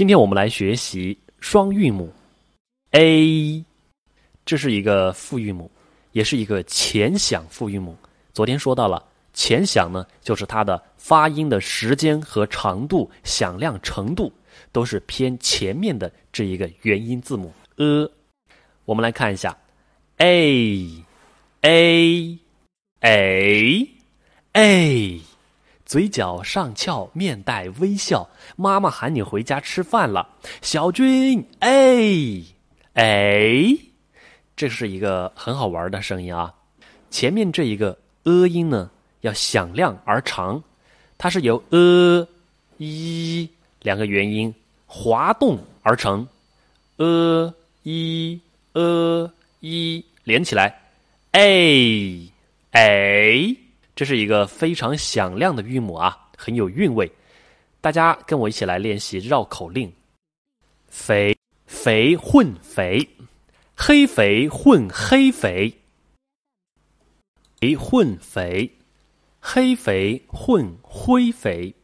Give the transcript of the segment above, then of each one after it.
今天我们来学习双韵母 a，这是一个复韵母，也是一个前响复韵母。昨天说到了前响呢，就是它的发音的时间和长度、响亮程度都是偏前面的这一个元音字母 a。我们来看一下 a a a a。嘴角上翘，面带微笑。妈妈喊你回家吃饭了，小军。哎哎，这是一个很好玩的声音啊！前面这一个呃音呢，要响亮而长，它是由呃一两个元音滑动而成呃一呃一连起来，哎哎。这是一个非常响亮的韵母啊，很有韵味。大家跟我一起来练习绕口令：肥肥混肥，黑肥混黑肥，肥混肥，黑肥混灰肥，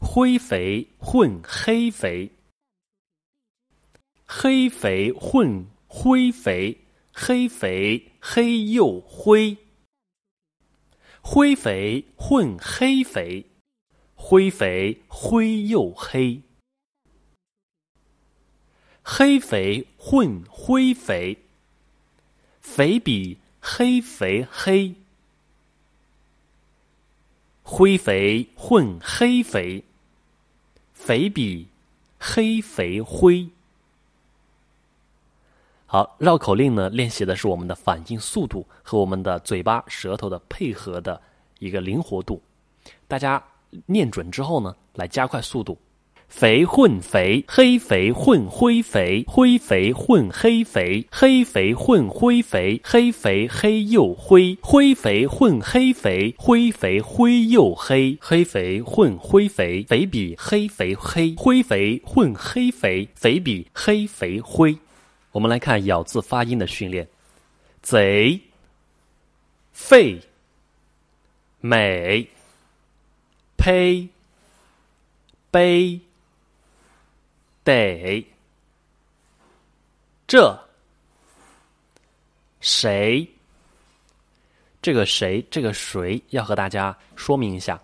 灰肥混黑肥，黑肥混灰肥，黑肥黑又灰。灰肥混黑肥，灰肥灰又黑，黑肥混灰肥，肥比黑肥黑，灰肥混黑肥，肥比黑肥灰。好，绕口令呢，练习的是我们的反应速度和我们的嘴巴、舌头的配合的一个灵活度。大家念准之后呢，来加快速度。肥混肥，黑肥混灰肥，灰肥混黑肥，黑肥混灰肥，黑肥黑又灰，灰肥混黑肥，灰肥灰又黑，黑肥混灰肥，肥比黑肥黑，灰肥混黑肥，肥比黑肥灰。我们来看咬字发音的训练：贼、费、美、呸、悲、得、这、谁。这个谁，这个谁，要和大家说明一下，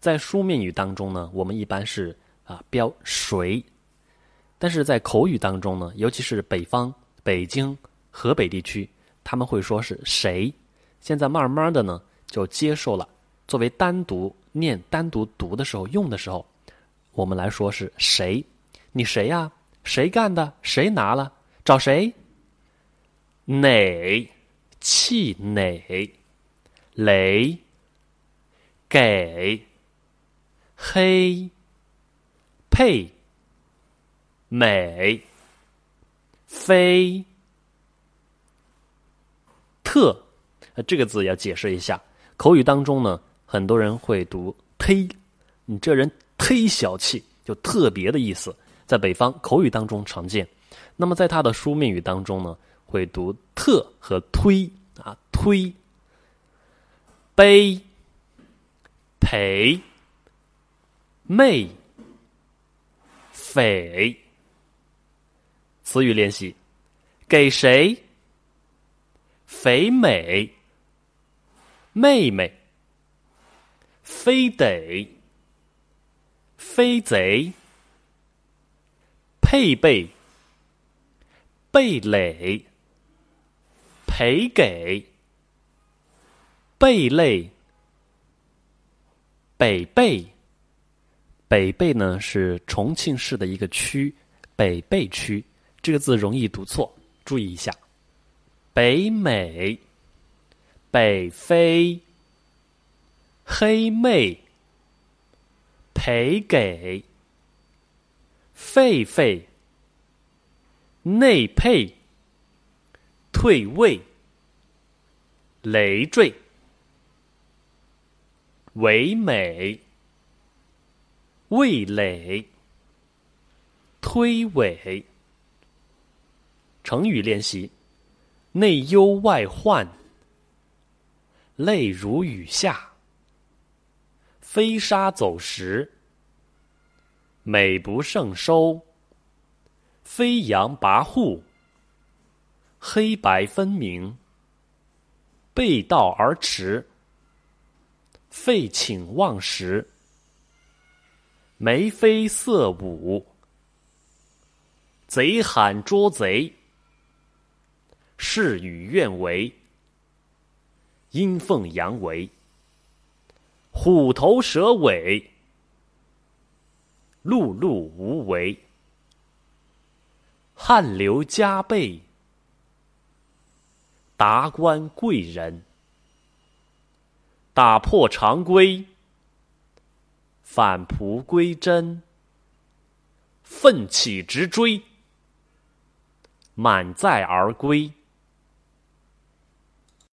在书面语当中呢，我们一般是啊标谁。但是在口语当中呢，尤其是北方、北京、河北地区，他们会说是谁。现在慢慢的呢，就接受了作为单独念、单独读的时候用的时候，我们来说是谁？你谁呀？谁干的？谁拿了？找谁？哪？气哪？雷？给？黑？配？美，非，特，这个字要解释一下。口语当中呢，很多人会读“忒”，你这人忒小气，就特别的意思。在北方口语当中常见。那么在他的书面语当中呢，会读“特”和“推”啊，推，卑，陪，媚，匪。词语练习：给谁？肥美，妹妹，非得，飞贼，配备，贝垒，赔给，贝类，北碚。北碚呢是重庆市的一个区，北碚区。这个字容易读错，注意一下。北美、北非、黑妹、赔给、狒狒、内配、退位、累赘、唯美、味蕾、推诿。成语练习：内忧外患，泪如雨下；飞沙走石，美不胜收，飞扬跋扈，黑白分明，背道而驰，废寝忘食，眉飞色舞，贼喊捉贼，事与愿违，阴奉阳违，虎头蛇尾。碌碌无为，汗流浃背，达官贵人，打破常规，返璞归真，奋起直追，满载而归。